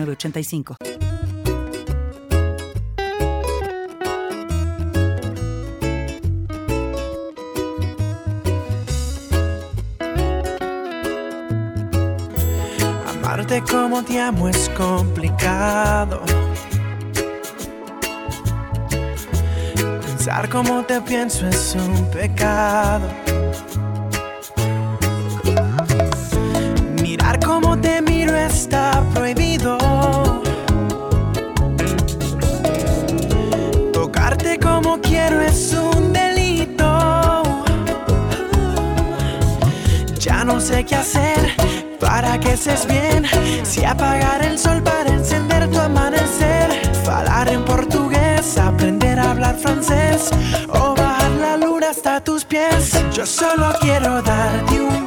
85 Amarte como te amo es complicado. Pensar como te pienso es un pecado. Mirar como te miro está prohibido. Es un delito. Ya no sé qué hacer para que estés bien. Si apagar el sol para encender tu amanecer. Falar en portugués, aprender a hablar francés. O bajar la luna hasta tus pies. Yo solo quiero darte un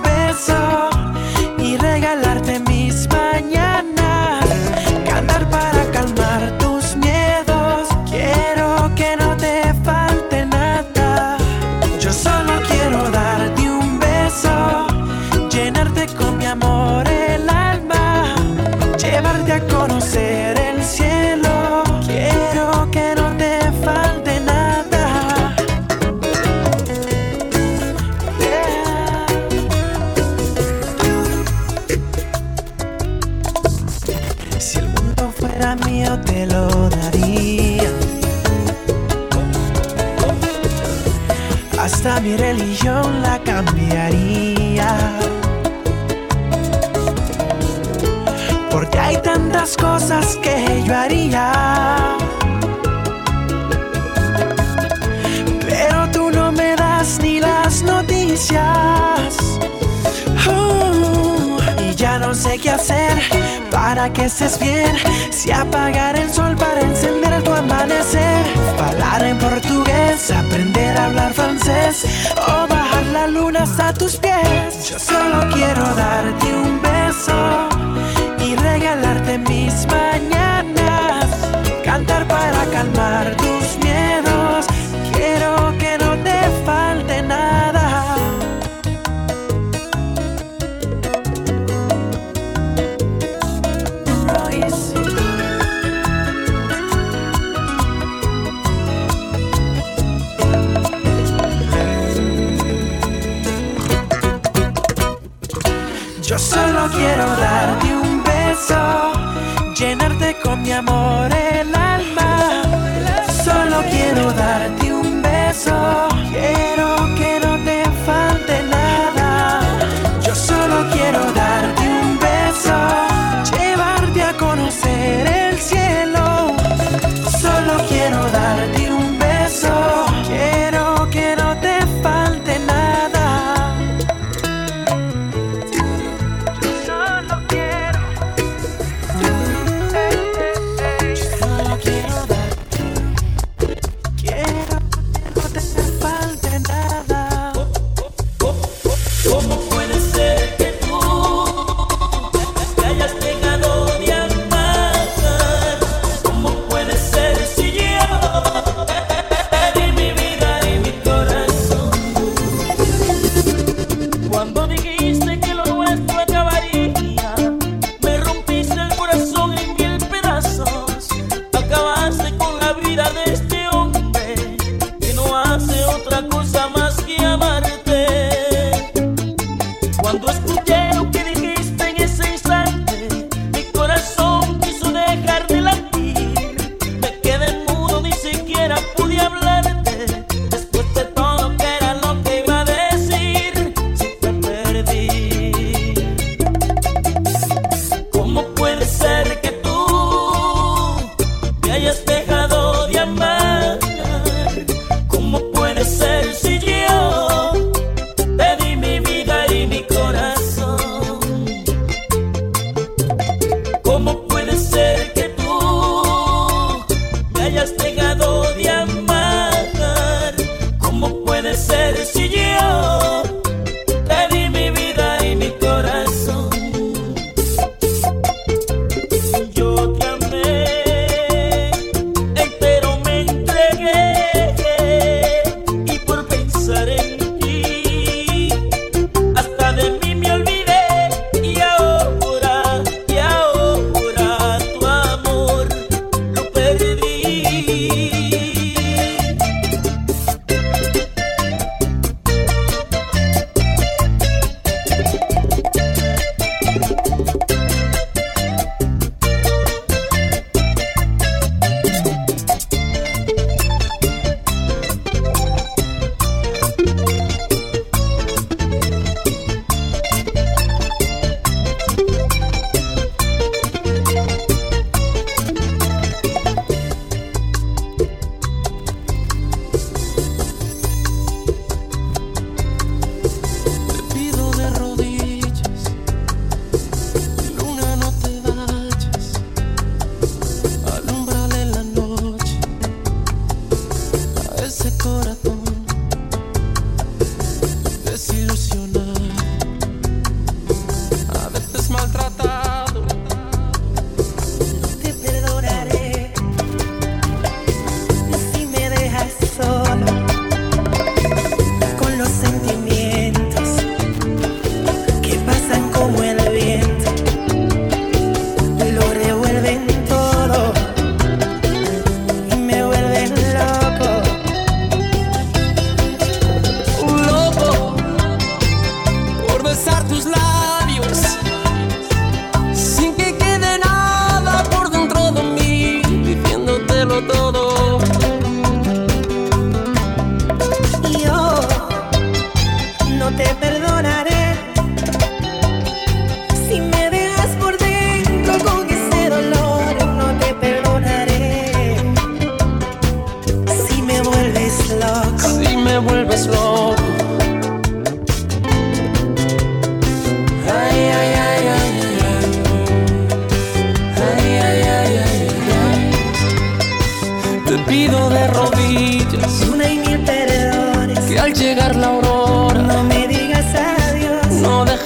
yo haría. Pero tú no me das ni las noticias. Uh, y ya no sé qué hacer para que estés bien. Si apagar el sol para encender tu amanecer. Hablar en portugués, aprender a hablar francés. O bajar la luna hasta tus pies. Yo solo quiero darte un beso tus miedos. Quiero que no te falte nada. Yo solo quiero darte un beso, llenarte con mi amor el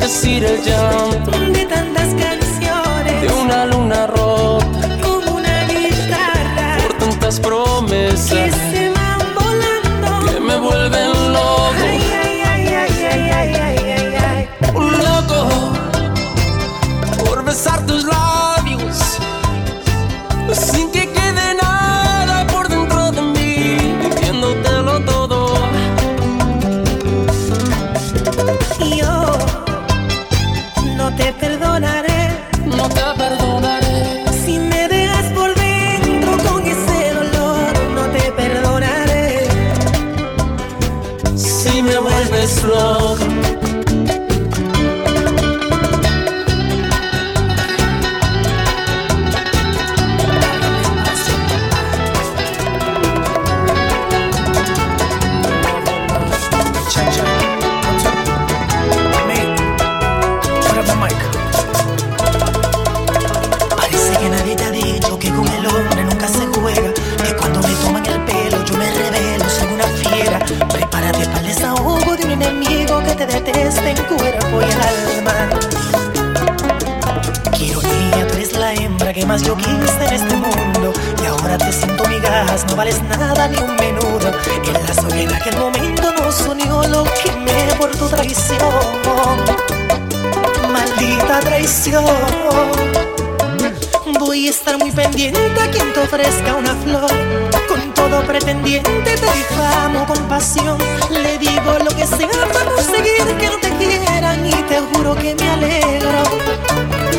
see the jump. derreteste en este cuerpo y alma. Qué ironía, tú eres la hembra que más yo quise en este mundo. Y ahora te siento migajas, no vales nada ni un menudo. En la soledad aquel momento nos unió lo que me por tu traición. Maldita traición. Voy a estar muy pendiente a quien te ofrezca una flor. Con todo pretendiente te difamo con pasión. Le digo lo que sea para conseguir que no te quieran y te juro que me alegro.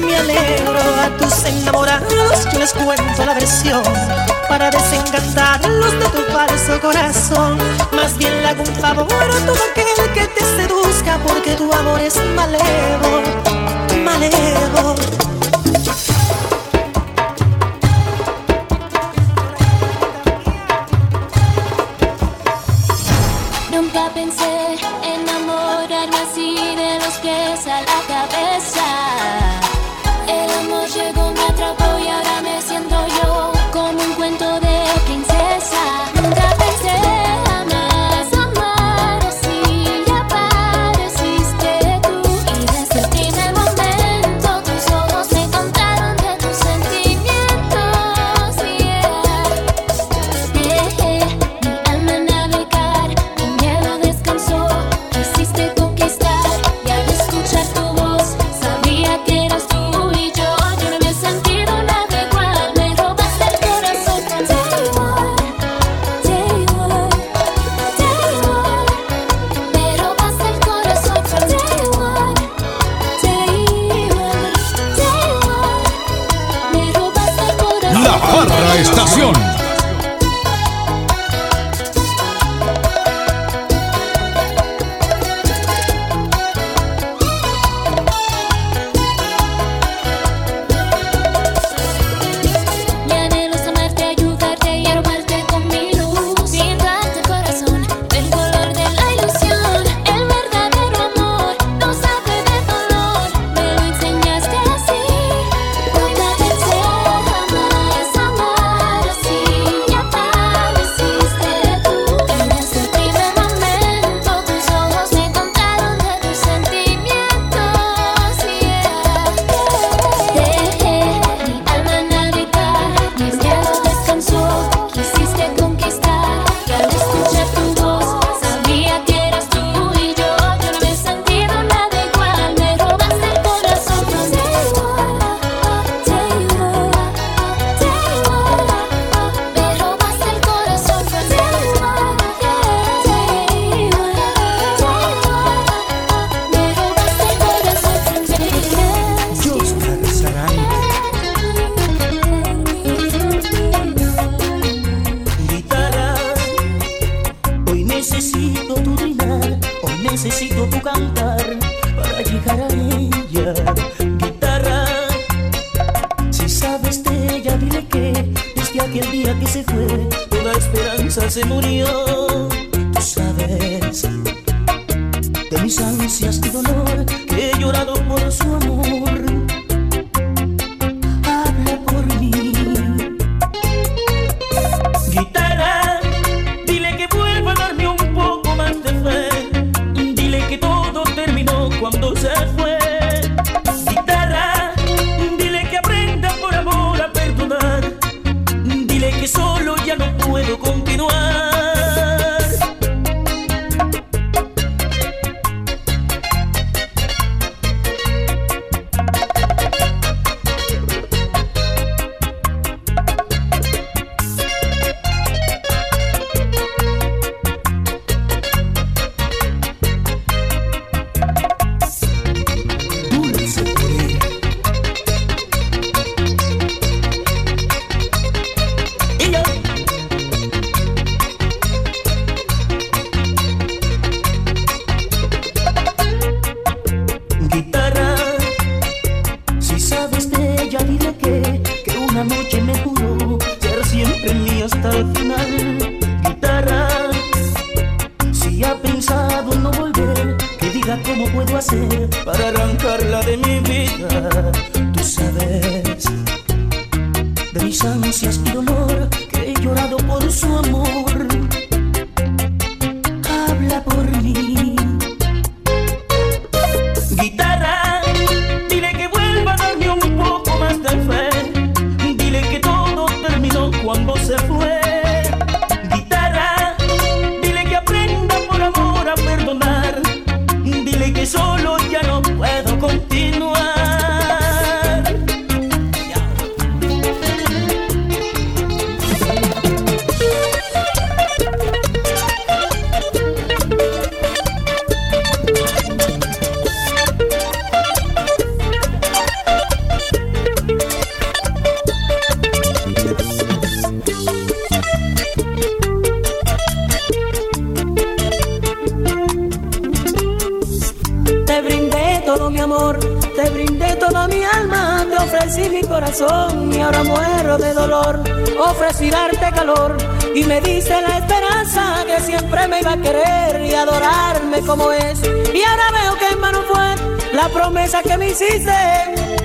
Me alegro a tus enamorados, yo les cuento la versión para desencantarlos de tu falso corazón. Más bien le hago un favor a todo aquel que te seduzca porque tu amor es malevo, malevo.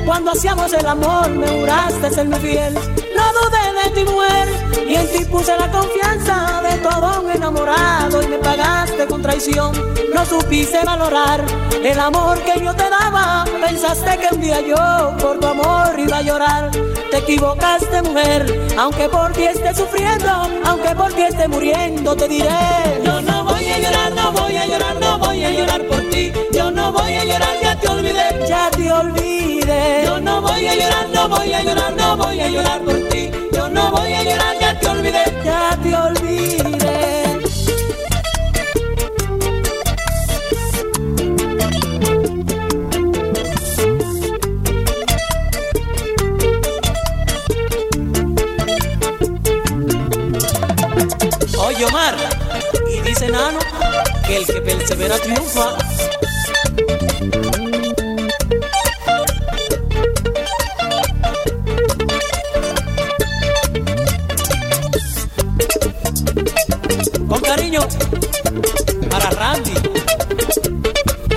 Cuando hacíamos el amor me juraste serme fiel. No dudé de ti mujer y en ti puse la confianza de todo un enamorado y me pagaste con traición. No supiste valorar el amor que yo te daba. Pensaste que un día yo por tu amor iba a llorar. Te equivocaste mujer, aunque por ti esté sufriendo, aunque por ti esté muriendo, te diré. Yo no voy a llorar, no voy a llorar, no voy a llorar por ti. No voy a llorar, ya te olvidé, ya te olvidé. Yo no voy a llorar, no voy a llorar, no voy a llorar por ti. Yo no voy a llorar, ya te olvidé, ya te olvidé. Oye Omar, y dice Nano que el que persevera triunfa. Con cariño para Randy,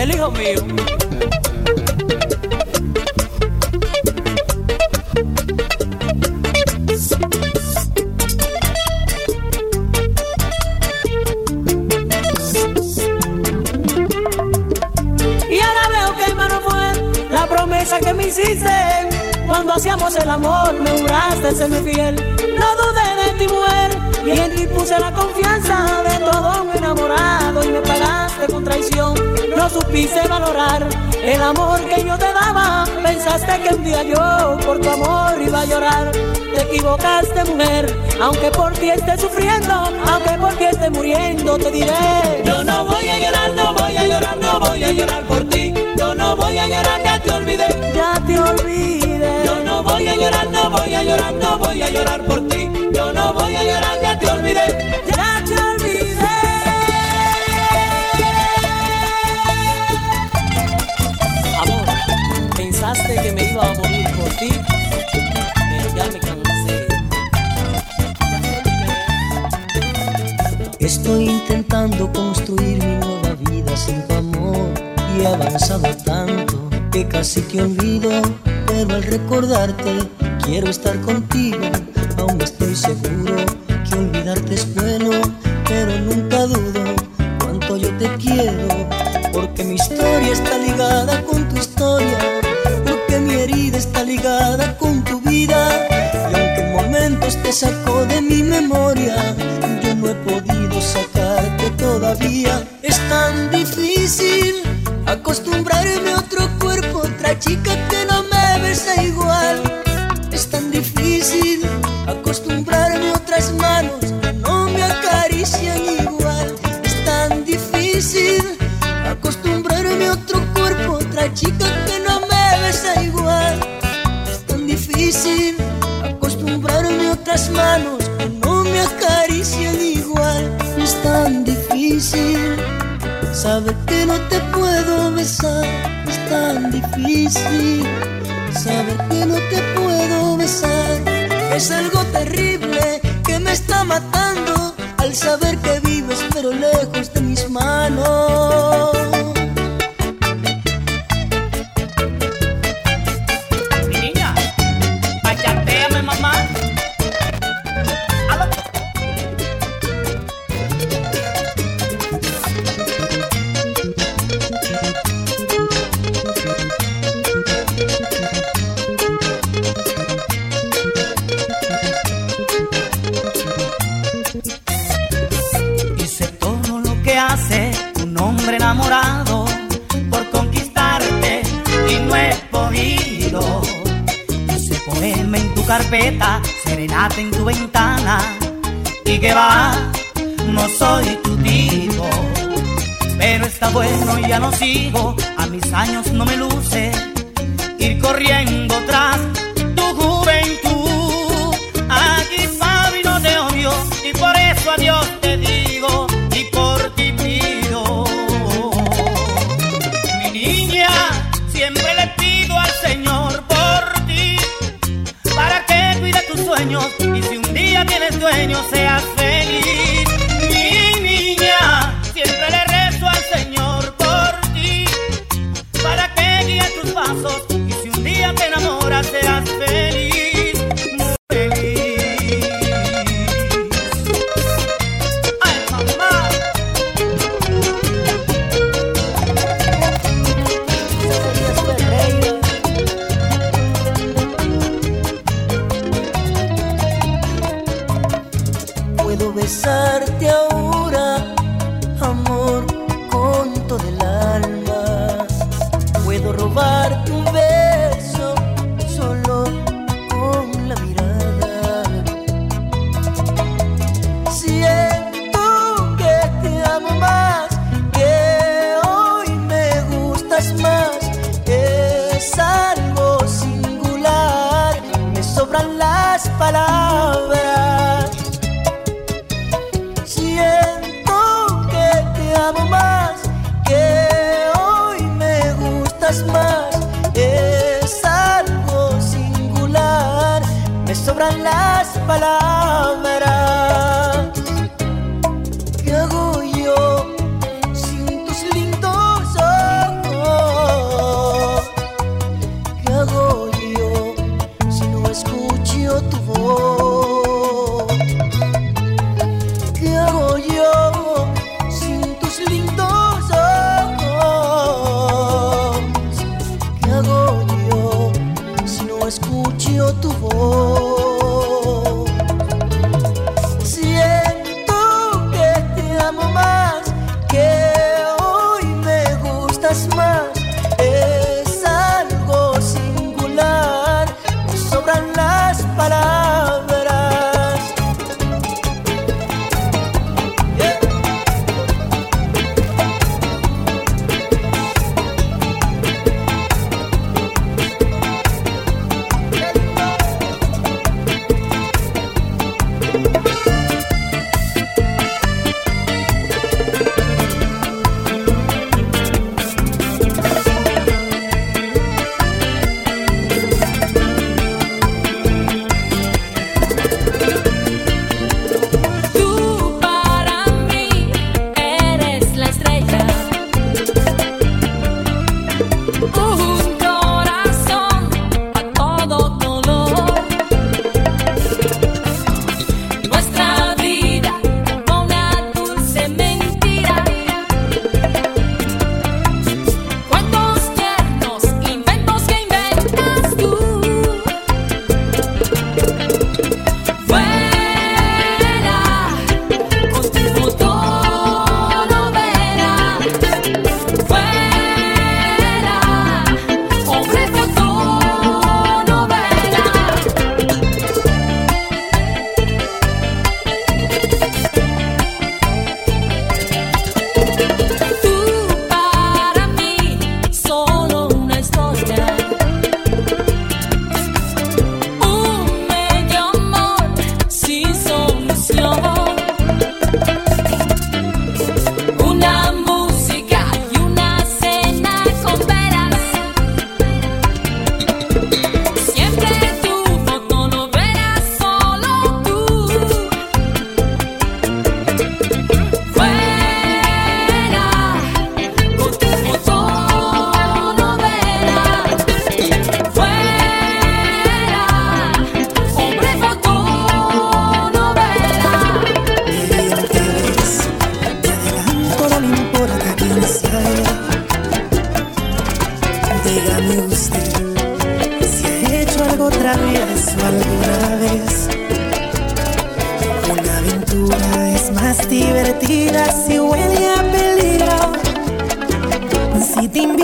el hijo mío. Hacíamos el amor, me juraste serme fiel. No dudé de ti, mujer, y en ti puse la confianza de todo un enamorado y me pagaste con traición. No supiste valorar el amor que yo te daba. Pensaste que un día yo por tu amor iba a llorar. Te equivocaste, mujer, aunque por ti esté sufriendo, aunque por ti esté muriendo, te diré. Yo no voy a llorar, no voy a llorar, no voy a llorar por ti. Yo no voy a llorar, ya te olvidé, ya te olvidé. Voy a llorar, no voy a llorar, no voy a llorar por ti. Yo no voy a llorar, ya te olvidé, ya te olvidé. Amor, pensaste que me iba a morir por ti, pero ya me cansé. Estoy intentando construir mi nueva vida sin tu amor y he avanzado tanto que casi te olvido, pero al recordarte quiero estar contigo. Aún estoy seguro que olvidarte es bueno, pero nunca dudo cuánto yo te quiero, porque mi historia está ligada con tu historia, porque mi herida está ligada con tu vida, y aunque en momentos te sacó de mi memoria, yo no he podido sacarte todavía. Es algo enamorado por conquistarte y no he podido. Hice poema en tu carpeta, serenata en tu ventana y que va, no soy tu tipo. Pero está bueno ya no sigo, a mis años no me luce ir corriendo tras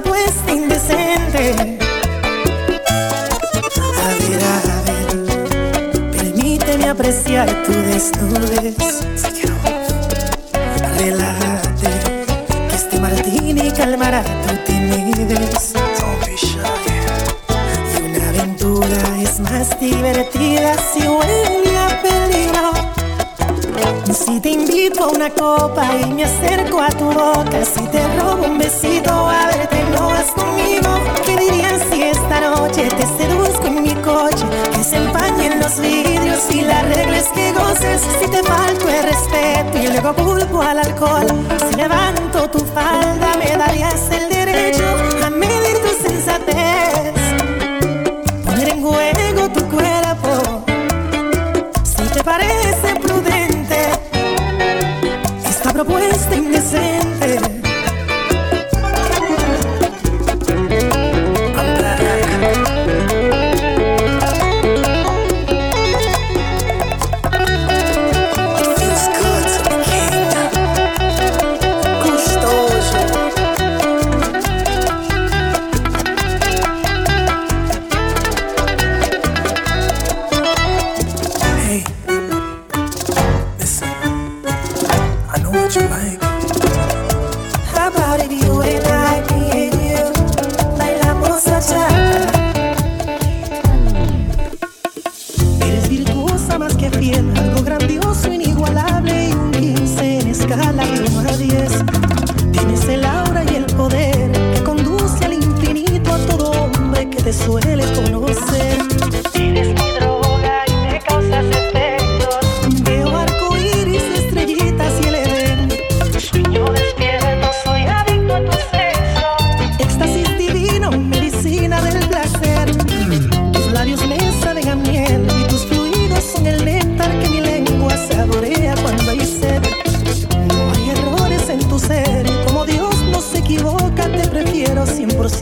propuesta indecente. A ver, a ver, permíteme apreciar tu desnudez. y me acerco a tu boca. Si te robo un besito, a ver, te enojas conmigo. ¿Qué dirías si esta noche te seduzco en mi coche? Que se empañen los vidrios y la regla es que goces. Si te falto el respeto y luego culpo al alcohol. Si levanto tu falda, me darías el derecho dancing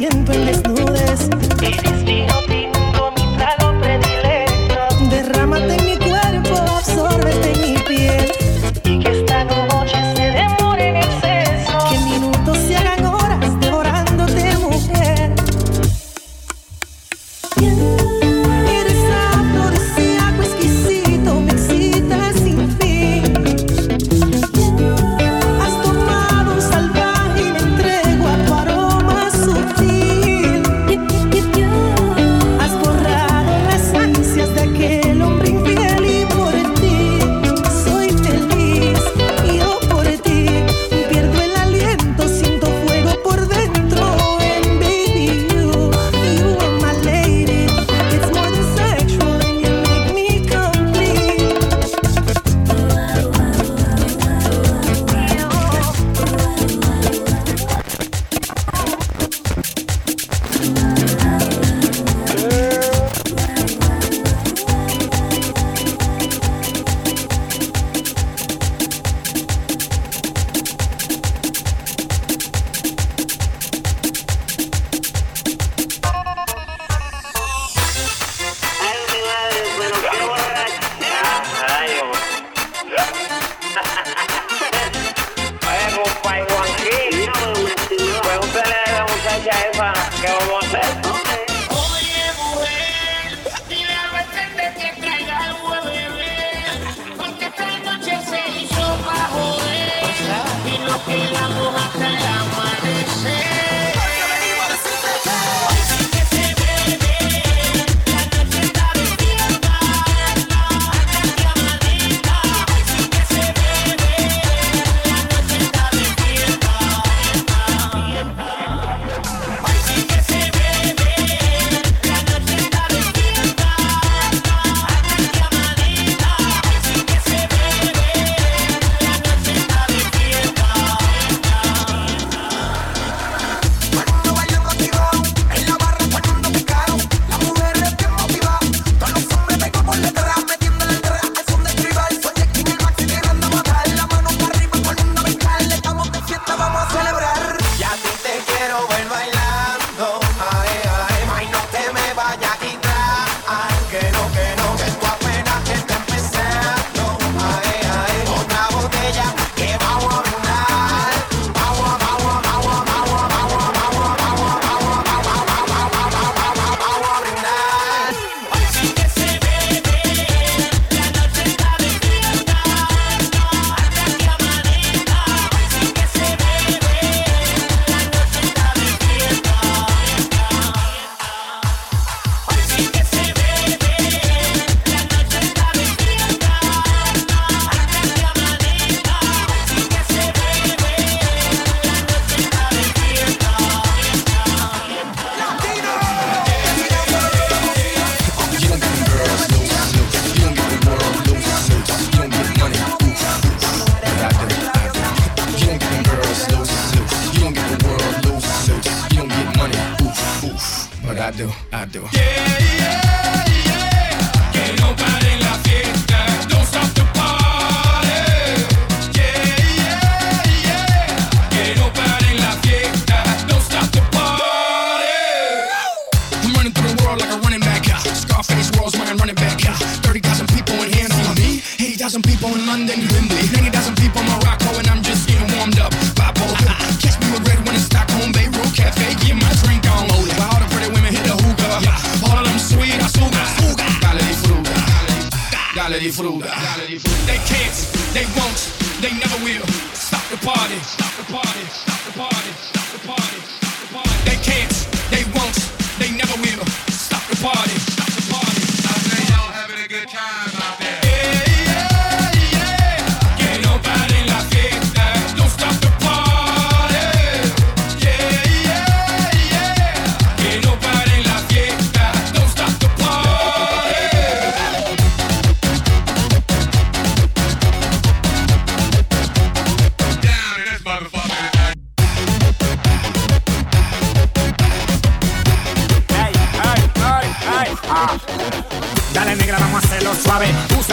siento en desnudo.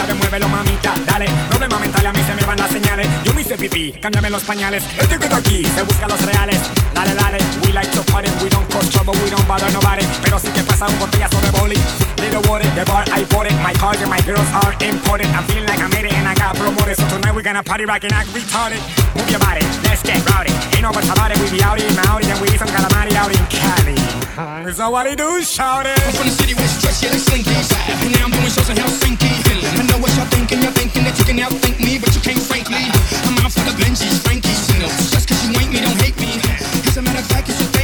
Suave muévelo mamita, dale. Problema mental, a mí se me van las señales. Yo me hice pipí, cámbiame los pañales. El está aquí, se busca los reales. Dale, dale, we like to party We don't cause trouble, we don't bother nobody. Pero sí que pasa un botellazo de boli Little water, the bar, I bought it. My cars and my girls are important I'm feeling like I made it and I got promoted. So tonight we gonna party rockin' act retarded. Move your body, let's get rowdy. Ain't no about it, we be outy, Maori And we eat some calamari out in Cali. That what he do, shout it I'm from the city with stress, yeah, like slinkies. And now I'm doing shows in Helsinki. I know what y'all thinking, y'all thinking me, but you can't, frankly. I'm out for the Benjis, Frankies. Just cause you ain't me, don't hate me. As a matter of fact, you should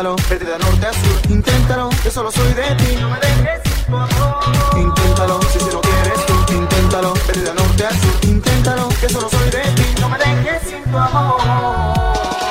inténtalo. Vete de norte a sur, inténtalo. Yo solo soy de ti, no me dejes sin amor. Inténtalo, si si lo quieres tú, inténtalo. Vete de norte a sur, inténtalo. Yo solo soy de ti, no me dejes sin tu amor.